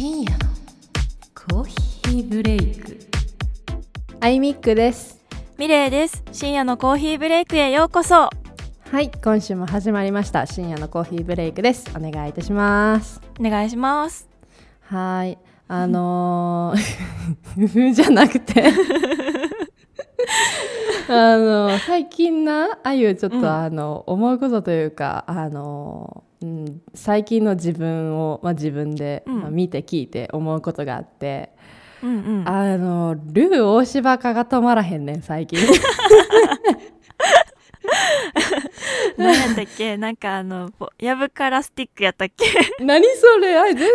深夜のコーヒーブレイク。アイミックです。ミレイです。深夜のコーヒーブレイクへようこそ。はい今週も始まりました。深夜のコーヒーブレイクです。お願いいたします。お願いします。はい。あのーじゃなくて。あの最近なあゆちょっと、うん。あの思うことというかあの、うん、最近の自分を、まあ、自分で、うん。まあ見て聞いて思うことがあって、うんうん。あのルー大柴化が止まらへんねん最近 何やったっけ？なんかあのぼやぶからスティックやったっけ？何それ？あれ全然。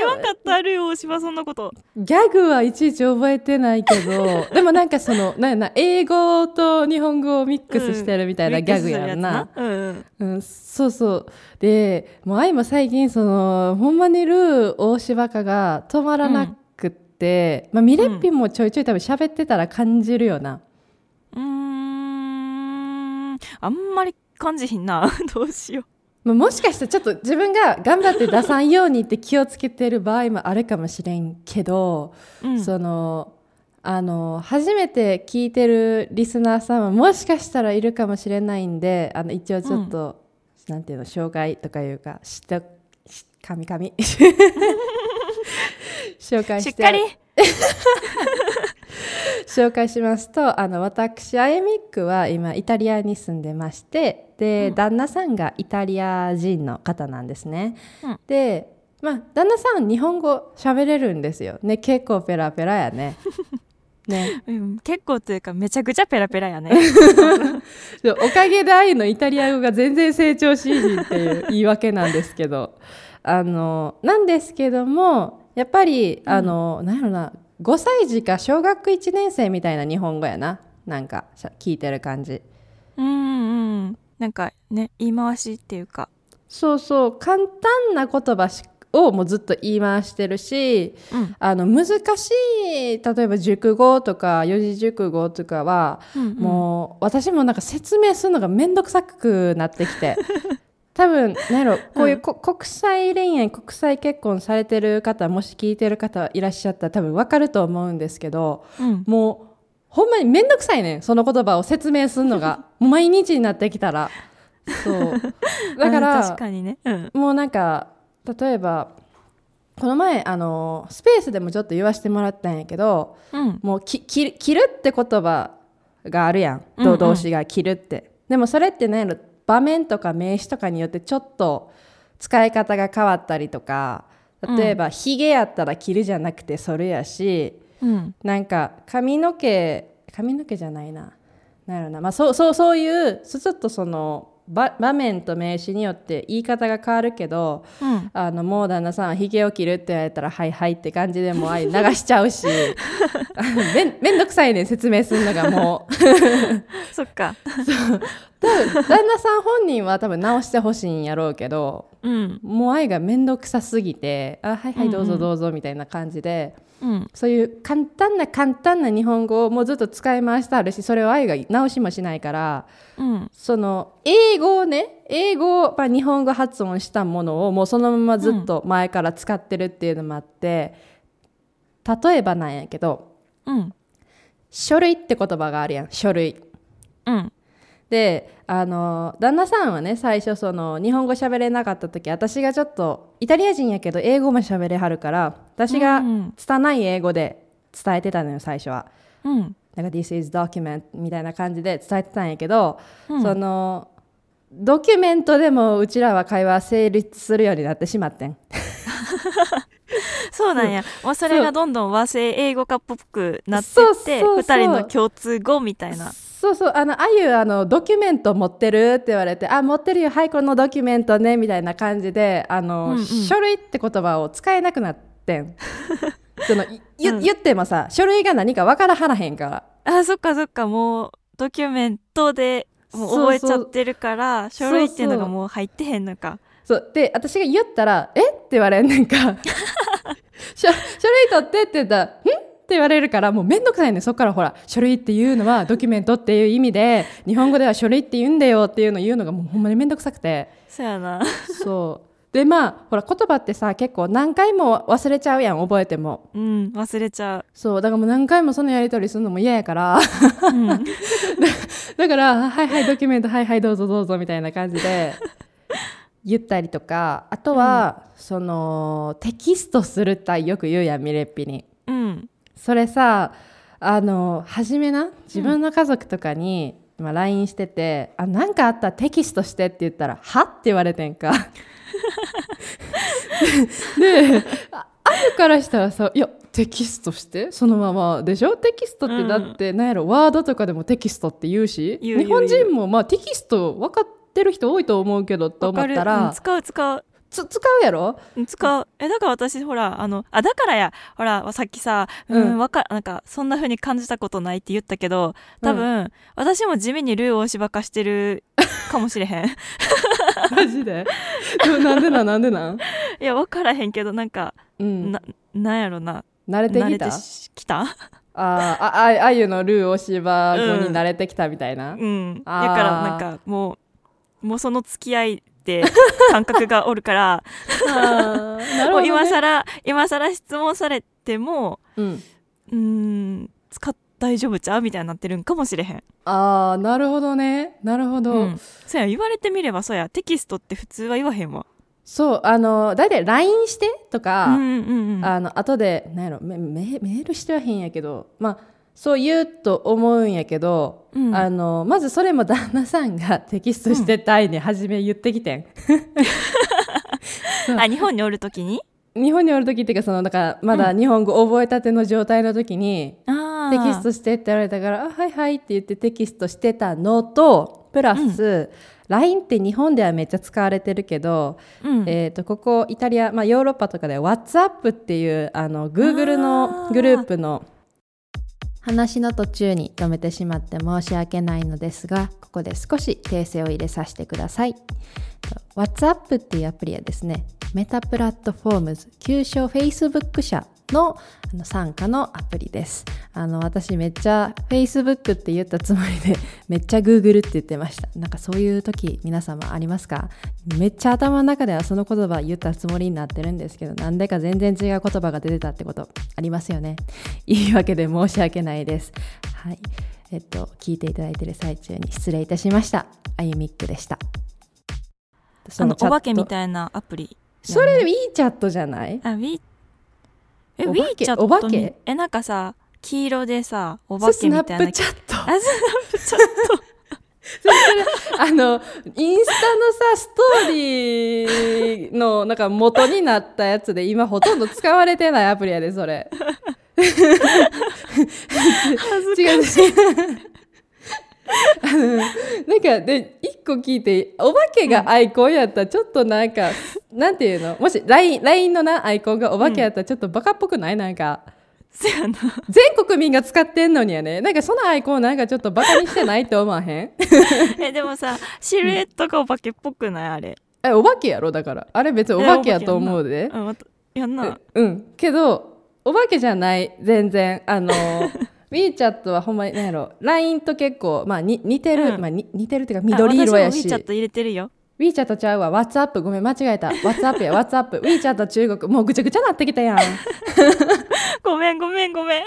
言わんかったあるよ大島そんなこと。ギャグはいちいち覚えてないけど でもなんかそのなんやな英語と日本語をミックスしてるみたいなギャグやんな。うんうん。うん、そうそう。でもう愛も最近そのほんまにルー大柴化が止まらなくって、まあ、ミレッピンもちょいちょい多分喋ってたら感じるよな。うーん。あんまり感じひんな。どうしよまあもしかしたらちょっと自分が頑張って出さんようにって気をつけてる場合もあるかもしれんけど、う、うん、そのあの初めて聞いてるリスナーさんはもしかしたらいるかもしれないんであの一応ちょっと、なんていうの紹介とかいうか知ったしかみかみ紹介ししてっかり 紹介しますとあの私あゆみっくは今イタリアに住んでましてで、うん。旦那さんがイタリア人の方なんですね、うん。でまあ旦那さん日本語喋れるんですよ。ね結構ペラペラやね。ね。うん、結構というかめちゃくちゃペラペラやね。でおかげであゆのイタリア語が全然成長しひんっていう言い訳なんですけど。あのなんですけどもやっぱりあの、なんやろな5歳児か小学1年生みたいな日本語やな。なんか聞いてる感じ。うんうんなんかね言い回しっていうか。そうそう。簡単な言葉しをもうずっと言い回してるしうん。あの難しい例えば熟語とか四字熟語とかはうんうん。もう私もなんか説明するのが面倒くさくなってきて多分なんやろこういうこ、国際恋愛国際結婚されてる方もし聞いてる方いらっしゃったら多分分かると思うんですけどうん。もうほんまに面倒くさいねんその言葉を説明するのが。もう毎日になってきたら。そう。だかうんら確かにね。うん。もうなんか例えばこの前あのスペースでもちょっと言わせてもらったんやけどうん。もうき切るって言葉があるやん、うんうん。動詞が切るって。でもそれって何やろ場面とか名詞とかによってちょっと使い方が変わったりとか例えば、ひげやったら切るじゃなくてそれやしうん。なんか髪の毛髪の毛じゃないな。なんやろな、まあ、そうそうそういうちょっとその場場面と名詞によって言い方が変わるけどうん。あのもう旦那さんひげを切るって言われたら「はいはい」って感じでもう流しちゃうし めんめんどくさいねん説明するのがもう。そっか旦那さん本人は多分直してほしいんやろうけどうん。もう愛がめんどくさすぎて「あはいはいどうぞどうぞ」みたいな感じで、うん。そういう簡単な簡単な日本語をもうずっと使い回してあるしそれを愛が直しもしないからうん。その英語をね英語を、まあ、日本語発音したものをもうそのままずっと前から使ってるっていうのもあって、例えばなんやけどうん。書類って言葉があるやん書類。うんであの旦那さんはね最初その日本語喋れなかった時私がちょっとイタリア人やけど英語も喋れはるから私がうん拙い英語で伝えてたのよ最初は。うん。なんか This is document みたいな感じで伝えてたんやけど、うん。そのドキュメントでもうちらは会話成立するようになってしまってん。そうなんや。もう。それがどんどん和製英語化っぽくなってってそうそう。二人の共通語みたいなそうそうあのあゆあのドキュメント持ってるって言われてあ持ってるよはいこのドキュメントねみたいな感じであの、うんうん。書類って言葉を使えなくなってん。そのい言うん。言ってもさ書類が何か分からはらへんから。あそっかそっかもうドキュメントでもう覚えちゃってるからそう。書類っていうのがもう入ってへんのか。そう。で私が言ったら「え？っ?」て言われんねんか。書書類取ってって言ったら「ん?」って言われるからもうめんどくさいねん。そっからほら書類っていうのはドキュメントっていう意味で日本語では書類って言うんだよっていうのを言うのがもうほんまにめんどくさくて。そうやな。そう。でまあほら言葉ってさ結構何回も忘れちゃうやん覚えても。うん忘れちゃそう。だからもう何回もそのやり取りするのも嫌やから。う、うん、だから「はいはいドキュメントはいはいどうぞどうぞ」みたいな感じで言ったりとか。あとは、そのテキストするったよく言うやんミレッピに。うんそれさあの初めな自分の家族とかに、まあ、LINE してて「あなんかあったらテキストして」って言ったら「は?」って言われてんか。ででああるからしたらさ「いやテキストして？そのままでしょ？テキストってだってなんやろ、ワードとかでもテキストって言うし日本人もまあテキスト分かってる人多いと思うけどと思ったら、うん使う使うつ使うやろ？うん使う。えだから私ほらあのあだからや。ほらさっきさうん、うん。わかなんかそんな風に感じたことないって言ったけど多分、私も地味にルー大芝化してる かもしれへん。マジで？でもなんでなん？なんでなん、いや分からへんけどなんか、うん、ななんやろな。慣れてきた？きた？あーあああゆのルーおしば語に慣れてきたみたいな、うん。だあー。からなんかもうもうその付き合いで感覚がおるからね、もう今更今更質問されてもうん、うーん使っ大丈夫ちゃうみたいになってるんかもしれへん。ああなるほどね。なるほど、うん、そうや言われてみればそうやテキストって普通は言わへんわ。そうあの大体 LINE してとか、うんうんうんあの後でなんやろメメメールしてはへんやけどまあそう言うと思うんやけど、うん。あのまずそれも旦那さんがテキストしてたいに初め言ってきてん、あ日本におるときに？日本におる時っていうかそのだからまだ日本語覚えたての状態の時に、あテキストしてって言われたから「あはいはい」って言ってテキストしてたのとプラス、LINE って日本ではめっちゃ使われてるけど、うん。えー、とここイタリア、まあ、ヨーロッパとかでは WhatsApp っていうあの Google のグループの話の途中に止めてしまって申し訳ないのですがここで少し訂正を入れさせてください。WhatsApp っていうアプリはですねメタプラットフォームズ旧称 Facebook 社のあの傘下のアプリです。あの私めっちゃ Facebook って言ったつもりで めっちゃ Google って言ってました。なんかそういう時皆様ありますか？めっちゃ頭の中ではその言葉言ったつもりになってるんですけどなんでか全然違う言葉が出てたってことありますよね。いいわけで申し訳ないです。はい。えっと聞いていただいている最中に失礼いたしました。あゆみっくでした。あのお化けみいたいなアプリそれ WeChat じゃない？あ We えお化け WeChat お化け？にえなんかさ黄色でさおそれス化けみたいな。ナップチャット。あスナップチャットあのインスタのさストーリーのなんか元になったやつで今ほとんど使われてないアプリやでそれ。違う違うあ のなんかで一個聞いてお化けがアイコンやったらちょっとなんか、なんていうの？もし LINE, LINE のなアイコンがお化けやったらちょっとバカっぽくない？なんかそやな。全国民が使ってんのにやね。なんかそのアイコンなんかちょっとバカにしてないって思わへん？えでもさシルエットがお化けっぽくない？あれ。えお化けやろ？だから。あれ別にお化けやと思うで。やんな。うんけどお化けじゃない。全然。あの WeChat はほんまに何やろ。LINE と結構、まあ、に似てる、うん。まあ、に似てるっていうか緑色やし。あ私も WeChat 入れてるよ。WeChat ちゃうわ。WhatsApp ごめん間違えた。WhatsApp や。WhatsApp WeChat 中国もうぐちゃぐちゃなってきたやん。ごめんごめんごめん。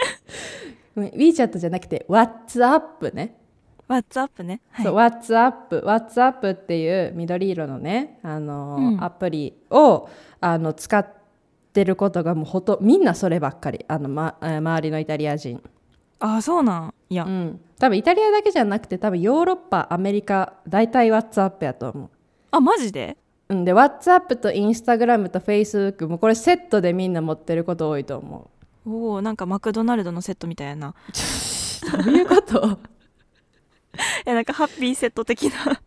ごめん WeChat じゃなくて WhatsApp ね。WhatsApp ね。はい。そう WhatsApp WhatsApp っていう緑色のねあの、うん。アプリをあの使ってることがもうほとみんなそればっかり。あの、ま、えー周りのイタリア人、あそうなんいや、うん、多分イタリアだけじゃなくて多分ヨーロッパアメリカ大体 WhatsApp やと思あマジで？う、うん、で WhatsApp と Instagram と Facebook もこれセットでみんな持ってること多いと思おおなんかマクドナルドのセットみたいやな。うどういうこと？えなんかハッピーセット的な。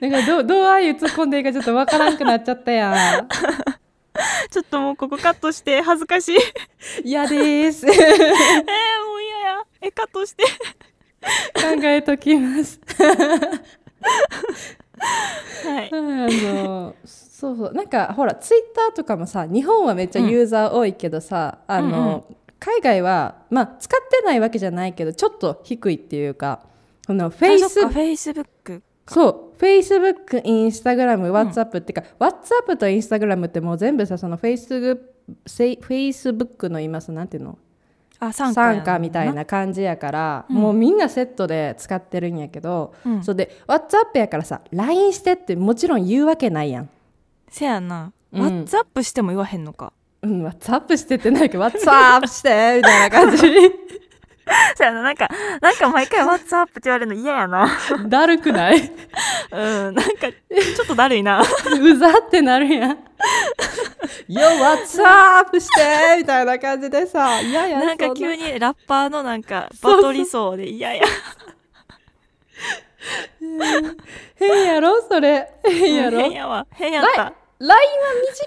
なんかどうどうああいう突っ込んでいいかちょっとわからんくなっちゃったやん。ちょっともうここカットして恥ずかしい。えー、嫌です。えカットして。考えときます。はい。あのそうそう。なんかほらツイッターとかもさ日本はめっちゃユーザー多いけどさ、あの、海外はまあ使ってないわけじゃないけどちょっと低いっていうかこのフェイスあそっかフェイスブックか。そう。Facebook、Instagram、WhatsApp っていうか、WhatsApp と Instagram ってもう全部さその Facebook, Facebook の今さなんていうの？あ参加参加みたいな感じやから、うん。もうみんなセットで使ってるんやけど、うん。そうで WhatsApp やからさ LINE してってもちろん言うわけないやん。せやな、うん。WhatsApp しても言わへんのか。うん、WhatsApp してってないけど WhatsApp してみたいな感じ せやななんかなんか毎回 WhatsApp って言われるの嫌やな。だるくない？うんなんかちょっとだるいな。うざってなるやん。よ WhatsApp してみたいな感じでさ嫌やな。んかそ急にラッパーのなんかそうそうバトりそうで嫌や。変やろ？それ。変やろ？変やわ。変やった、LINE は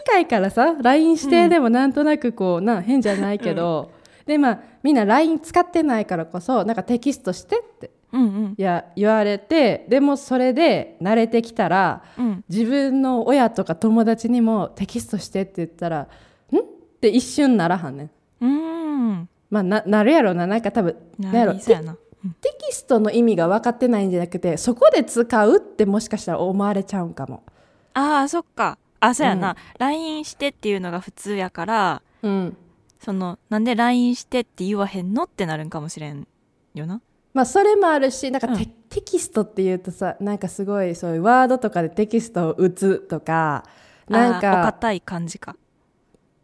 短いからさ LINE してでもなんとなくこう、な変じゃないけど、でまあみんな LINE 使ってないからこそなんかテキストしてってうんうん。いや言われてでもそれで慣れてきたらうん。自分の親とか友達にもテキストしてって言ったら「ん?」って一瞬ならはんねん。うーん。まあななるやろな。なんか多分なんやろテキストの意味が分かってないんじゃなくてそこで使うってもしかしたら思われちゃうんかも。あーそっか。あそうやな、うん。LINE してっていうのが普通やからうんそのなんで LINE してって言わへんのってなるんかもしれんよな。まあそれもあるしなんかテ,、うん。テキストっていうとさなんかすごいそういうワードとかでテキストを打つとかなんか堅い感じか。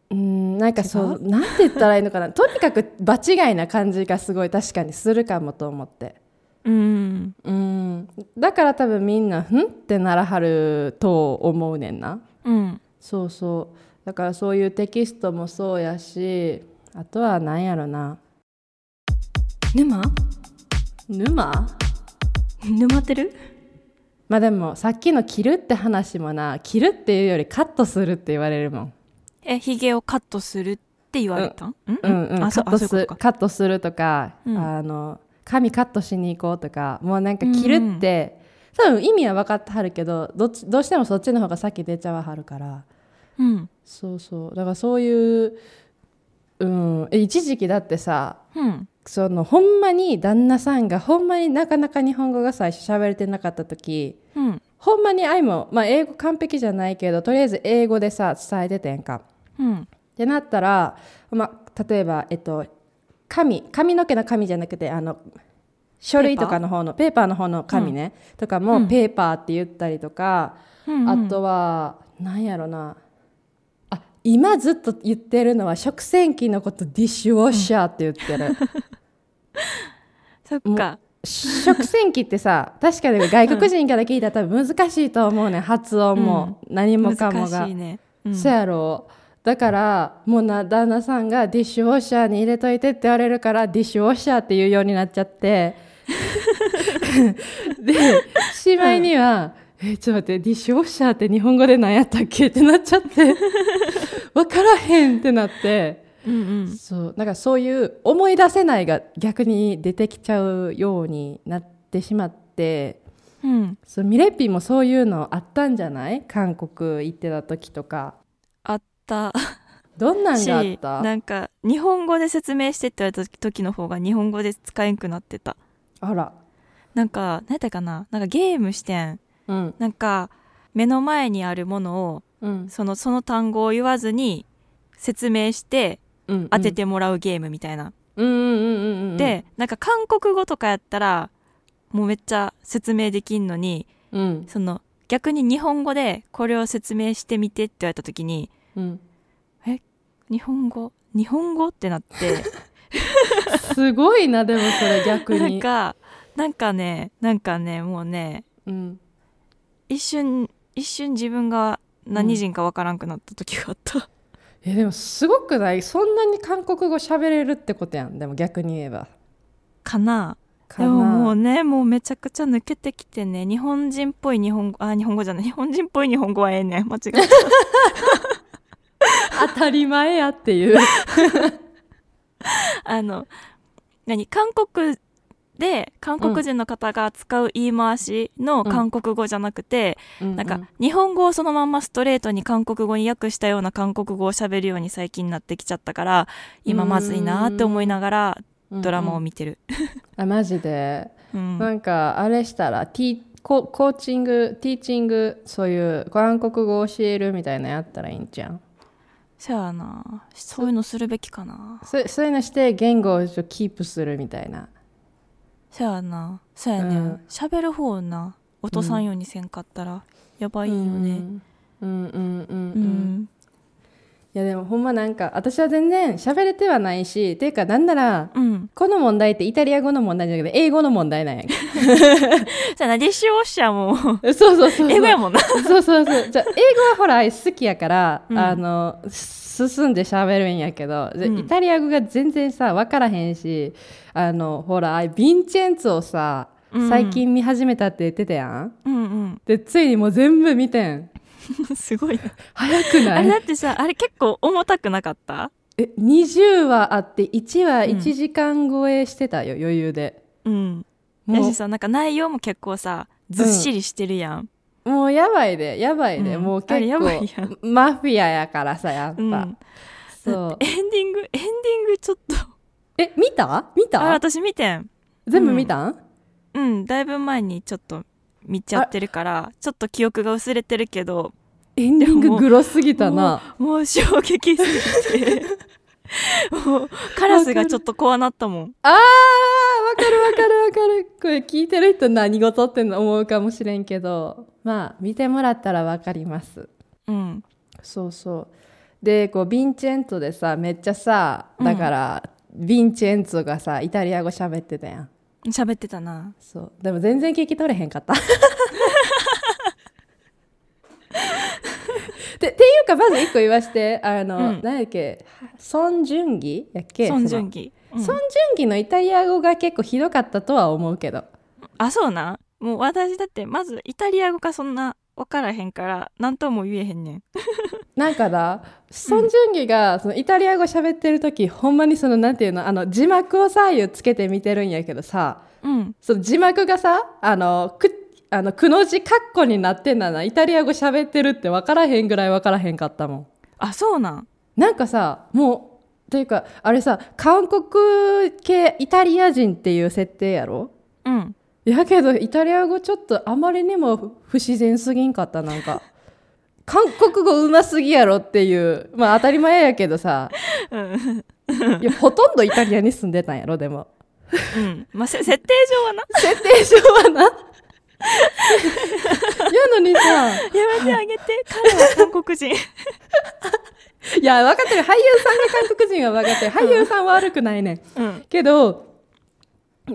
うんなんかそうなんて言ったらいいのかな。とにかく場違いな感じがすごい確かにするかもと思って。うん。うん、だから多分みんな「ん?」ってならはると思うねんな。うん。そうそうだからそういうテキストもそうやしあとは何やろな。沼？沼？沼ってる？まあでもさっきの切るって話もな切るっていうよりカットするって言われるもん。えひげをカットするって言われたん、うん。うん？うんカットするとか、うん。あの髪カットしに行こうとかもうなんか切るって、多分意味は分かってはるけどどっちどうしてもそっちの方が先出ちゃわはるから。うんそうそう。だからそういう、うん、え一時期だってさうん。そのほんまに旦那さんがほんまになかなか日本語が最初喋れてなかった時うん。ほんまに愛も、まあ、英語完璧じゃないけどとりあえず英語でさ伝えててんか。うん。ってなったら、まあ、例えば、えっと、紙髪の毛の紙じゃなくてあの書類とかの方のペーパーの方の紙ね、とかも、うん。ペーパーって言ったりとか、うんあとはなんやろな。あ今ずっと言ってるのは食洗機のことディッシュウォッシャーって言ってる、そっか。食洗機ってさ確かに外国人から聞いたら多分難しいと思うね。発音も、何もかもが。難しいね、うん。そやろ。だからもうな旦那さんがディッシュウォッシャーに入れといてって言われるからディッシュウォッシャーって言うようになっちゃって。でしまいには「えちょっと待ってディッシュウォッシャーって日本語で何やったっけ?」ってなっちゃって。分からへんってなって。うんうん。そう。なんかそういう思い出せないが逆に出てきちゃうようになってしまって。うん。そうミレッピーもそういうのあったんじゃない？韓国行ってた時とか。あった。どんなんしがあった？なんか日本語で説明してって言われた時の方が日本語で使えんくなってた。あら。なんか何やったかな？なんかゲームしてんうん。なんか目の前にあるものをうん。そのその単語を言わずに説明してうん。当ててもらうゲームみたいな、でなんか韓国語とかやったらもうめっちゃ説明できんのにうん。その逆に日本語でこれを説明してみてって言われた時にうん。日本語？日本語？ってなって。すごいなでもそれ逆なんにかなんかねなんかねもうねうん一瞬一瞬自分が何人かわからんくなった時があった、えでもすごくない？そんなに韓国語喋れるってことやん。でも逆に言えば。かな。でももうねもうめちゃくちゃ抜けてきてね。日本人っぽい日本語あ日本語じゃない。日本人っぽい日本語はええねん。間違えた。当たり前やっていう。あの何？韓国で韓国人の方が使う言い回しの韓国語じゃなくて、なんか日本語をそのまんまストレートに韓国語に訳したような韓国語を喋るように最近なってきちゃったから今まずいなって思いながらドラマを見てる、あマジで。うん。なんかあれしたらココーチングティーチングそういう韓国語を教えるみたいなのやったらいいんじゃん。そやな。そういうのするべきかな。そそういうのして言語をキープするみたいなそやな。そやね。うん。喋、る方な落とさんようにせんかったらやばいよね。うん。うん。うん。うん、ううん。ん。いやでもほんまなんか私は全然喋れてはないしっていうかなんならうん。この問題ってイタリア語の問題じゃなくて英語の問題なんやんけじゃあな。ディッシュウォッシャーもそうそうそうそう。英語やもんな。そうそうそう。じゃあ英語はほら好きやから、うん。あの進んで喋るんやけど、うん。イタリア語が全然さ分からへんしあのほらあれヴィンチェンツォをさうん。最近見始めたって言ってたやん、うんでついにもう全部見てん。う んすごい。な早くあない？れだってさあれ結構重たくなかった？え20話あって1話うん。1時間超えしてたよ、余裕で。うん。やしさなんか内容も結構さずっしりしてるやん、もうやばいでやばいで、うん。もうあれや結構ばいやん。マフィアやからさやっぱ、うん。そう。エンディングエンディングちょっと。え見た？見あた私見てん。全部見たん、うん。だいぶ前にちょっと見ちゃってるからちょっと記憶が薄れてるけど。エンディンググロすぎたな。もう衝撃すぎて。もうカラスがちょっと怖なったもん。あーわかるわかるわかる。これ聞いてる人何事って思うかもしれんけどまあ見てもらったらわかります。うん。そうそう。でこうヴィンチェンツォでさめっちゃさだから、ヴィンチェンツォがさイタリア語喋ってたやん。喋ってたな。そう。でも全然聞き取れへんかった。でっていうかまず一個言わして。あの、うん。何やっけ？ソン・ジュンギやっけ？ソン・ジュンギ、うん。ソン・ジュンギのイタリア語が結構ひどかったとは思うけど。あそうなもう私だってまずイタリア語かそんな分からへんから何とも言えへんねん。なんかだソン・ジュンギがそのイタリア語喋ってる時ほんまにそのなんていうのあの字幕を左右つけて見てるんやけどさうん。その字幕がさあのくあのくの字カッコになってんだなイタリア語喋ってるって分からへんぐらい分からへんかったもん。あそうなん。なんかさもうというかあれさ韓国系イタリア人っていう設定やろ？うんやけどイタリア語ちょっとあまりにも不不自然すぎんかったなんか。韓国語うますぎやろっていう。まあ当たり前やけどさ。うん。いやほとんどイタリアに住んでたんやろでも。うん。まあせ設定上はな。設定上はな。やのにさ。やめてあげて。彼は韓国人。いや分かってる。俳優さんが韓国人は分かってる。俳優さんは悪くないねん。うん。けど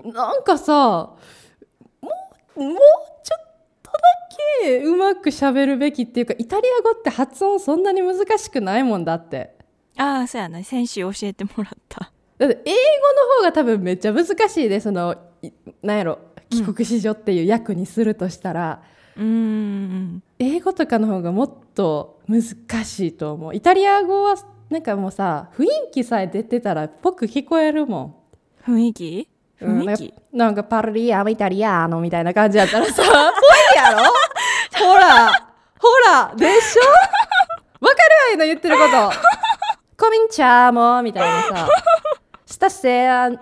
なんかさもうちょっとだけうまくしゃべるべきっていうかイタリア語って発音そんなに難しくないもんだって。ああそうやな先週教えてもらった。だって英語の方が多分めっちゃ難しいでそのいなんやろ帰国子女っていう役にするとしたら、うーん。英語とかの方がもっと難しいと思う。イタリア語はなんかもうさ雰囲気さえ出てたらっぽく聞こえるもん。雰囲気？うん雰囲気、なんかパルリアーイタリアーノみたいな感じやったらさ、ぽいやろ？ほら、ほら、でしょ？わかるわいの言ってること。コミンチャーモみたいなさ、スタッセアン、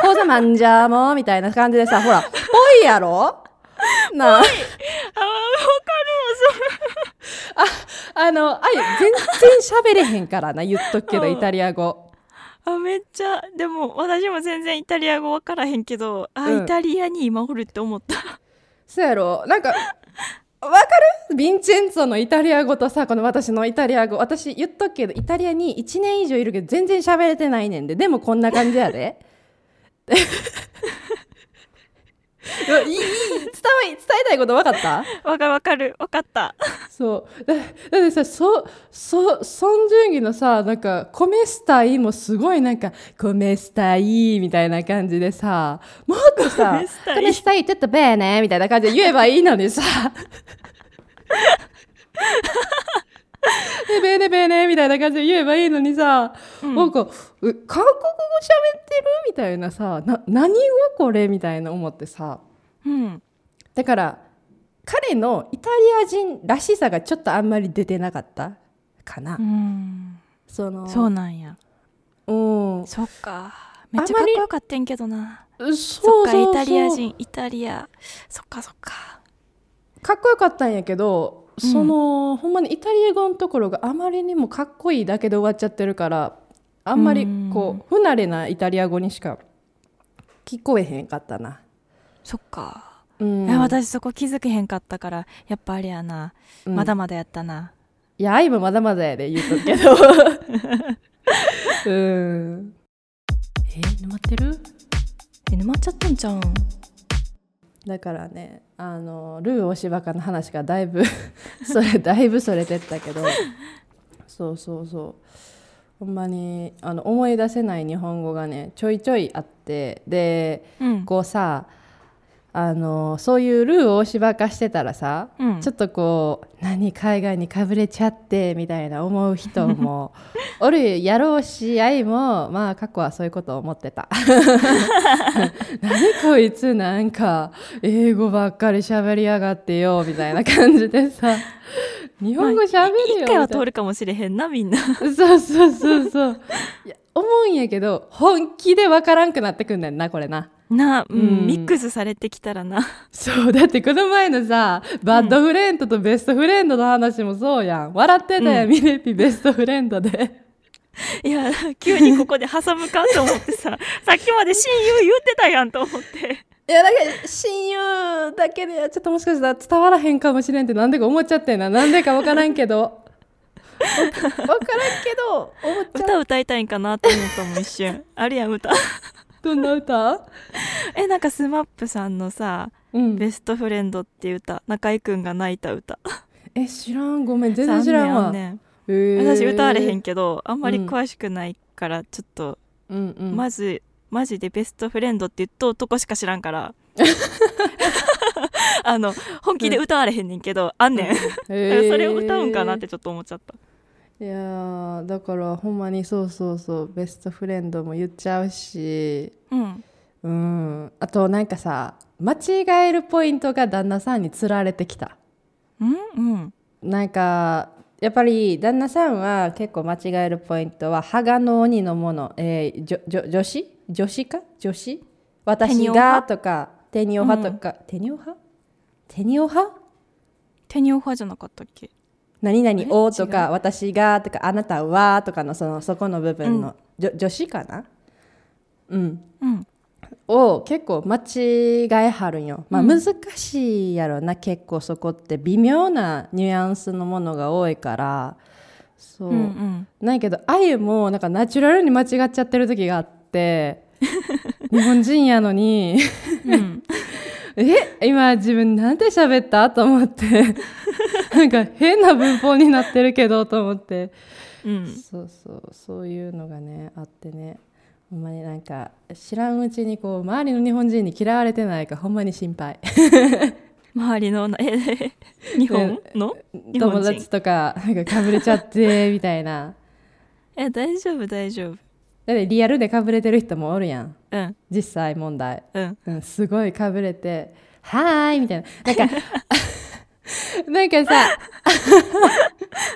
コザマンジャーモみたいな感じでさ、ほら、ぽいやろ？なあ、あわかるあの、あゆ、全然喋れへんからな、言っとくけど、うん。イタリア語。あめっちゃでも私も全然イタリア語分からへんけどあ、うんイタリアに今おるって思ったそうやろ？なんか、わかる？ヴィンチェンツォのイタリア語とさ、この私のイタリア語。私言っとくけど、イタリアに1年以上いるけど、全然喋れてないねんで。でもこんな感じやで。いやい伝わい伝えたいこと分かった？わかるわかる。わかった。そう。だだってさそそソン・ジュンギのさなんか「コメスタイ」もすごいなんか「コメスタイ」みたいな感じでさもっとさコメスタイちょっとベーね」みたいな感じで言えばいいのにさ でベーねベーねみたいな感じで言えばいいのにさ、うん。なんかう韓国語喋ってるみたいなさな何語これみたいな思ってさ。うん。だから彼のイタリア人らしさがちょっとあんまり出てなかった？かな、うん。そのそうなんや。うん。そっか。めっちゃかっこよかったんけどな。そうそっかそう。そうイタリア人イタリア。そっかそっかかっこよかったんやけどその、ほんまにイタリア語のところがあまりにもかっこいいだけで終わっちゃってるからあんまりこう不慣れなイタリア語にしか聞こえへんかったな。そっか、うん、いや私そこ気づけへんかったからやっぱあれやな、うん。まだまだやったな。いや愛もまだまだやで言うとくけど。うん。え沼ってる？え沼っちゃったんじゃん？だからねあのルー大柴かの話がだいぶ それだいぶそれてったけど。そうそうそう。ほんまにあの思い出せない日本語がねちょいちょいあって。でうん。こうさあのそういうルー大柴化してたらさ、うん。ちょっとこう何海外にかぶれちゃってみたいな思う人も おるやろうし愛もまあ過去はそういうことを思ってた。何こいつなんか英語ばっかり喋りやがってよみたいな感じでさ。日本語喋るよ一回は通るかもしれへんなみんなな。そうそうそうそう。いや思うんやけど本気でわからんくなってくんねんなこれなな、うんうん。ミックスされてきたらな。そうだってこの前のさバッドフレンドとベストフレンドの話もそうやん。笑ってたやん、うん。ミネピベストフレンドで。いや急にここで挟むかと思ってさ さっきまで親友言ってたやんと思って。いやだから親友だけでちょっともしかしたら伝わらへんかもしれんってなんでか思っちゃってんな。なんでかわからんけど。わわからんけど思っちゃ歌歌いたいんかなと思ったもん一瞬。あるやん歌。うどんな歌？えなんかスマップさんのさうん。ベストフレンドっていう歌中居くんが泣いた歌。え知らん。ごめん全然知らんわ。あんねんあんねん。へー。私歌われへんけどあんまり詳しくないからちょっと、うんうん。まずマジでベストフレンドって言っとうとこしか知らんから。あの本気で歌われへんねんけど、あんねん、へー。それを歌うんかなってちょっと思っちゃったいやーだからほんまにそうそうそうベストフレンドも言っちゃうし。うん。うん。あとなんかさ間違えるポイントが旦那さんにつられてきた。うんうん。なんかやっぱり旦那さんは結構間違えるポイントは歯がの鬼のもの、えー、じょじょ女子？女子か？女子？テ私が派とかテニオ派とか、テニオ派テニオ派テニオ派じゃなかったっけ？何々えをと違か私がとかあなたはとかのそのそこの部分の、じょ女子かな？うん。うん。を結構間違えはるんよ、まあ、うん。難しいやろな、結構そこって微妙なニュアンスのものが多いから。そう、うんうん。ないけどあゆもなんかナチュラルに間違っちゃってる時があって 日本人やのに。うん。え？今自分なんて喋った？と思ってなんか変な文法になってるけどと思って。うん。そうそうそういうのがねあってね。ほんまになんか知らんうちにこう周りの日本人に嫌われてないかほんまに心配。周りのえ日本の？友達とかなんかかぶれちゃってみたいな。え大丈夫大丈夫。だってリアルでかぶれてる人もおるやん。うん。実際問題、うん。うん、すごいかぶれて「はーい」みたいな。なんか なんかさ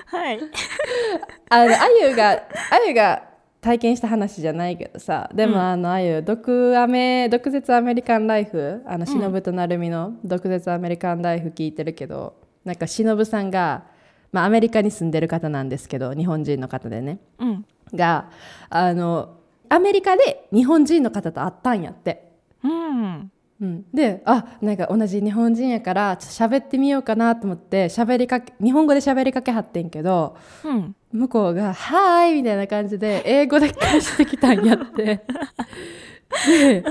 はい。あのあゆがあゆが体験した話じゃないけどさでも、うん。あのあゆ毒アメ毒舌アメリカンライフあの忍と成美の毒舌アメリカンライフ聞いてるけどなんか忍さんが、まあ、アメリカに住んでる方なんですけど日本人の方でね。うん。があのアメリカで日本人の方と会ったんやって。うんうん、であなんか同じ日本人やからちょっと喋ってみようかなと思って喋りかけ日本語で喋りかけはってんけどうん向こうが「はーい」みたいな感じで英語で返してきたんやって。で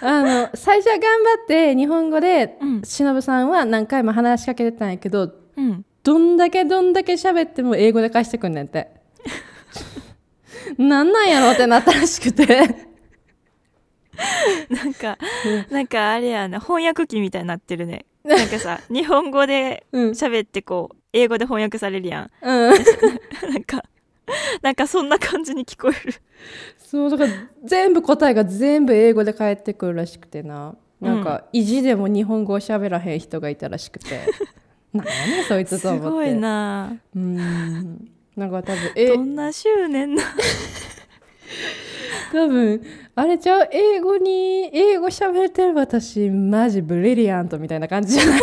あの最初は頑張って日本語でうん忍さんは何回も話しかけてたんやけどうんどんだけどんだけ喋っても英語で返してくんねんって。なんなんやろってなったらしくて。なんかなんかあれやな翻訳機みたいになってるね。なんかさ 日本語でうん。喋ってこう英語で翻訳されるやん。うん。なんかなんかそんな感じに聞こえる。そうだから全部答えが全部英語で返ってくるらしくてな。なんか意地でも日本語を喋らへん人がいたらしくて。何やねんそいつすと思って。ごいな。うん。なんか多分えどんな執念な多分あれちゃう英語に英語喋れてる私マジブリリアントみたいな感じじゃない？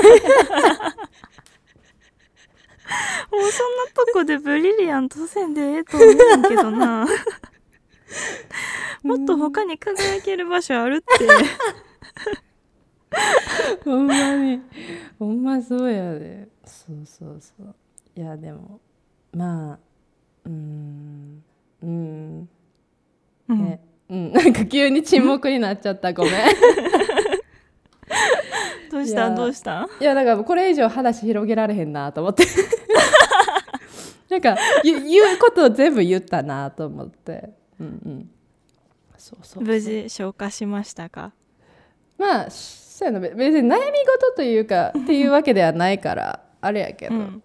とこでブリリアントせんでええと思うんけどな。もっと他に輝ける場所あるって。ほんまに。ほんまそうやで。そうそうそう。いやでもまあうんうんね、うん、なんか急に沈黙になっちゃった。ごめん。どうした？どうした？んいやだからこれ以上話広げられへんなと思って。なんか言うことを全部言ったなと思って。うんうん。そうそう無事消化しましたか？まあそうやな。べ別に悩み事というかっていうわけではないからあれやけど、うん。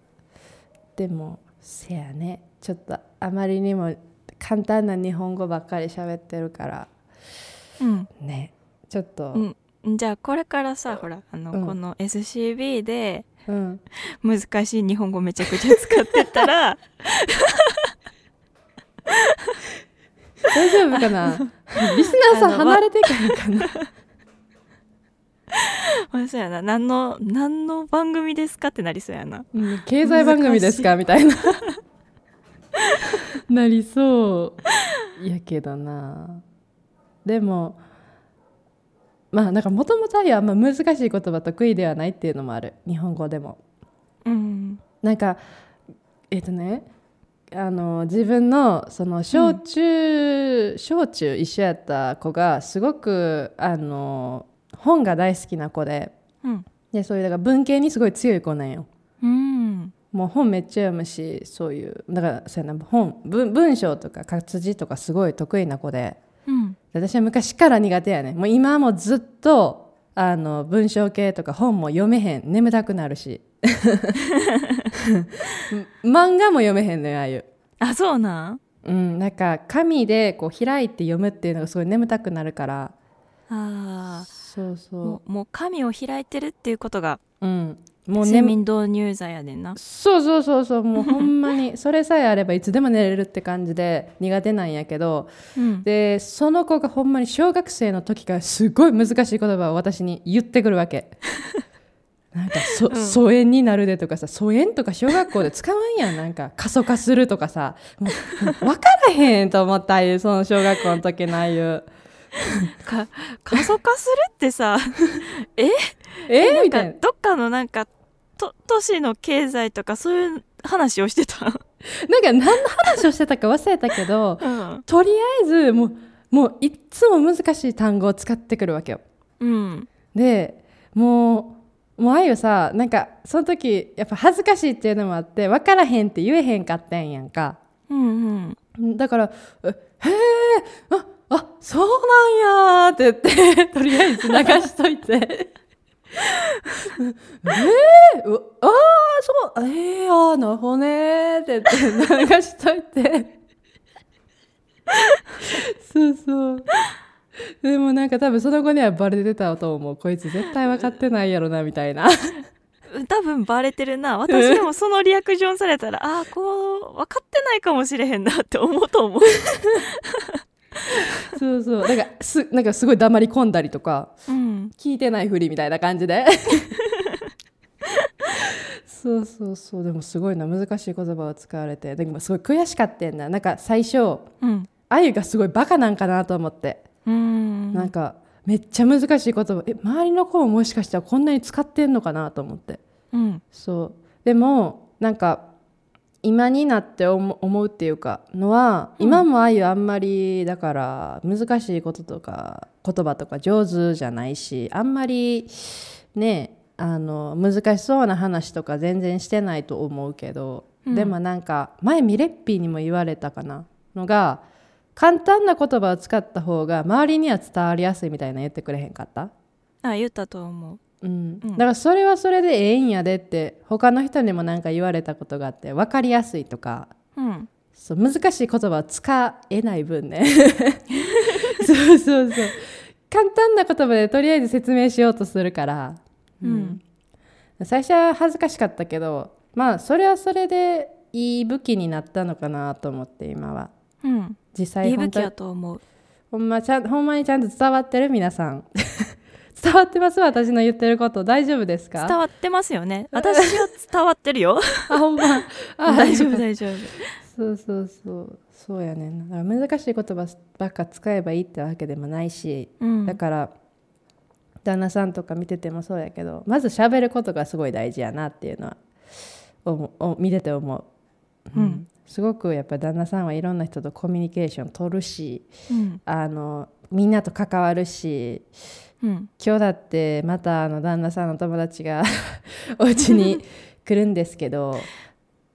でもせやね。ちょっとあまりにも簡単な日本語ばっかり喋ってるから。うん。ね。ちょっと。うん、じゃあこれからさほらあの、うんこの SCB でうん、難しい日本語めちゃくちゃ使ってたら。大丈夫かな？リスナーさん離れてからかな？まあそうやな。何の何の番組ですかってなりそうやな。うん。経済番組ですか？みたいななりそう。やけどな。でもまあなんかもともとあんま難しい言葉得意ではないっていうのもある。日本語でも。うん。なんかえっ、とねあの自分のその小中、小中一緒やった子がすごくあの本が大好きな子で。うん。でそういうだから文系にすごい強い子なんよ。うんもう本めっちゃ読むしそういうだからそうやな本文文章とか活字とかすごい得意な子で。うん。で私は昔から苦手やねもう今もずっとあの文章系とか本も読めへん。眠たくなるし。漫画も読めへんのよああいう、あそうなん？うん、なんか紙でこう開いて読むっていうのがすごい眠たくなるから。あそうあそもうもう紙を開いてるっていうことがううんもう睡眠眠導入剤やねんな。そうそうそうそう。もうほんまにそれさえあればいつでも寝れるって感じで苦手なんやけど。うん。でその子がほんまに小学生の時からすごい難しい言葉を私に言ってくるわけ。なんかそ、うん。疎遠になるでとかさ疎遠とか小学校で使わんやん。なんか過疎化するとかさ。もうもう分からへんと思ったああいうその小学校の時のああいう か過疎化するってさ え？なんみたいな。かどっかのなんかと都市の経済とかそういう話をしてた？なんか何の話をしてたか忘れたけどうん。とりあえずもうもういっつも難しい単語を使ってくるわけよ。うん。でもうもうあゆさなんかその時やっぱ恥ずかしいっていうのもあって分からへんって言えへんかったんやんか。うんうん。だから「えへえああそうなんや」って言ってとりあえず流しといて。えー、うああそうえー、あーなるほどねーって言って流しといて。そうそう。でもなんか多分その後にはバレてたと思う。こいつ絶対分かってないやろなみたいな。多分バレてるな。私でもそのリアクションされたらああこう分かってないかもしれへんなって思うと思う そうそう。だからすなんかすごい黙り込んだりとかうん。聞いてないふりみたいな感じで。そうそうそう。でもすごいな。難しい言葉を使われて。でもすごい悔しかったんだ。なんか最初うん。あゆがすごいバカなんかなと思って、うん。なんかめっちゃ難しい言葉。え周りの子ももしかしたらこんなに使ってんのかなと思って。うん。そう。でもなんか今になって思思うっていうかのは、うん。今もあゆあんまりだから難しいこととか言葉とか上手じゃないしあんまりねあの難しそうな話とか全然してないと思うけど、うん。でもなんか前ミレッピーにも言われたかなのが簡単な言葉を使った方が周りには伝わりやすいみたいな言ってくれへんかった？あ言ったと思ううん、うんだからそれはそれでええんやでって他の人にもなんか言われたことがあって分かりやすいとかうん。そう難しい言葉を使えない分ね。そうそうそう。簡単な言葉でとりあえず説明しようとするから、うん。最初は恥ずかしかったけどまあそれはそれでいい武器になったのかなと思って今は。うん。実際いい武器やと思う。ほんまちゃんほんまにちゃんと伝わってる？皆さん伝わってます？私の言ってること大丈夫ですか？伝わってますよね。私は伝わってるよ。あほんま。あ 大丈夫大丈夫。そうそうそう。そうやねだから難しい言葉ばっか使えばいいってわけでもないし、うん。だから旦那さんとか見ててもそうやけどまず喋ることがすごい大事やなっていうのは思うお見てて思う、うん。すごくやっぱ旦那さんはいろんな人とコミュニケーション取るしうん。あのみんなと関わるしうん。今日だってまたあの旦那さんの友達が お家に来るんですけど、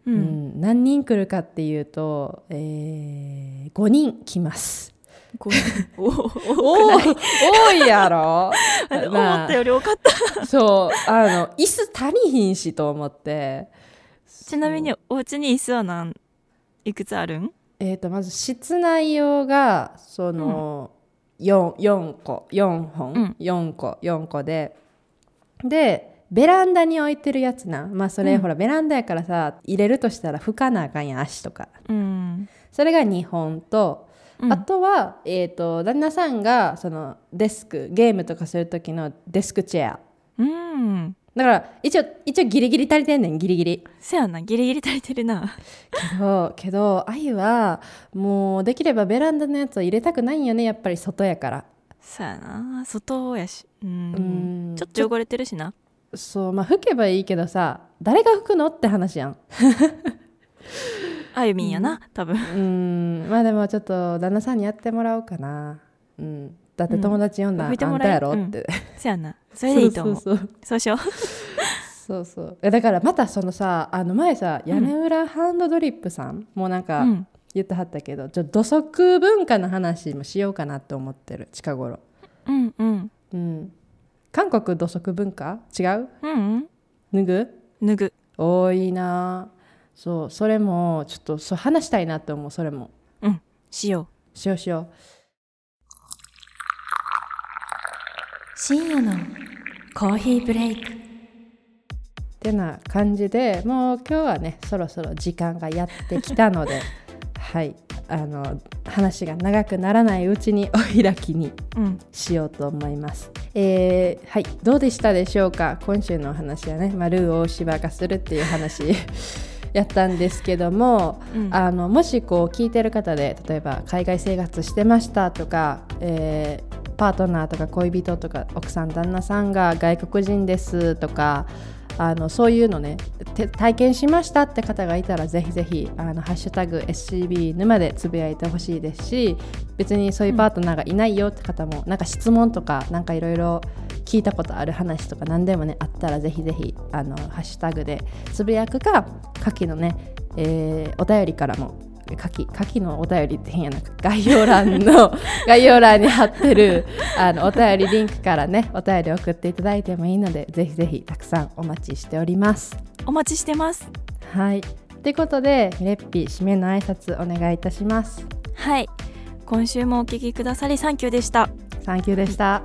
ううん。ん。何人来るかっていうと、えー、5人来ます。ごめんお多い多いやろ。思まあったより多かった。そうあの椅子足りひんしと思って。ちなみにお家に椅子は何いくつあるん？えー、とまず室内用がその、4, 4個4本、うん。4個4個で。でベランダに置いてるやつな。まあそれ、うん。ほらベランダやからさ入れるとしたら拭かなあかんやん足とか。うん、それが2本と、うん。あとは、えー、と旦那さんがそのデスクゲームとかする時のデスクチェア。うんだから一応一応ギリギリ足りてんねんギリギリ。せやなギリギリ足りてるな。けどけどあゆはもうできればベランダのやつを入れたくないんよねやっぱり外やから。そやな外やしうん。うん。ちょっと汚れてるしな。そうまあ拭けばいいけどさ誰が拭くのって話やん。あゆみんやな多分。うん。まあでもちょっと旦那さんにやってもらおうかな。うんだって友達呼んだ、うんあんたやろ？って、せやな。それでいいと思う。そうそうそう。しよう。そうそう。えだからまたそのさあの前さ屋根裏ハンドドリップさん、もうなんかうん。言ってはったけど、ちょ土足文化の話もしようかなって思ってる。近頃。うんうん。うん。韓国土足文化？違う？うん脱ぐ？脱ぐ。多いな。そうそれもちょっとそう話したいなって思うそれも。しよう。しようしよ深夜のコーヒーブレイク。うってな感じでもう今日はねそろそろ時間がやってきたので はい。あの話が長くならないうちにお開きにうん。しようと思います。えーはい。どうでしたでしょうか？今週のお話はね、まあ、ルー大芝がするっていう話 やったんですけども、うん。あのもしこう聞いてる方で例えば海外生活してましたとか、えーパートナーとか恋人とか奥さん旦那さんが外国人ですとかあのそういうのねて体験しましたって方がいたらぜひぜひあのハッシュタグ SCB 沼でつぶやいてほしいですし別にそういうパートナーがいないよって方も、なんか質問とかなんかいろいろ聞いたことある話とか何でもねあったらぜひぜひあのハッシュタグでつぶやくか下記のね、えーお便りからも下記下記のお便りって変やな概要欄の 概要欄に貼ってるあのお便りリンクからねお便り送っていただいてもいいのでぜひぜひたくさんお待ちしております。お待ちしてますはいってことでミレッピ締めの挨拶お願いいたします。はい今週もお聞きくださりサンキューでしたサンキューでした。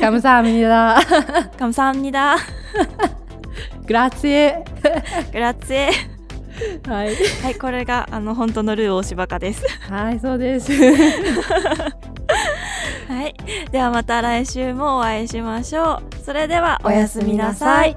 カムサハミダ。カムサハムニダグラッツェ。グラッツェはい。はいこれがあの本当のルー大柴かですはい、そうです。はいではまた来週もお会いしましょうそれではおやすみなさい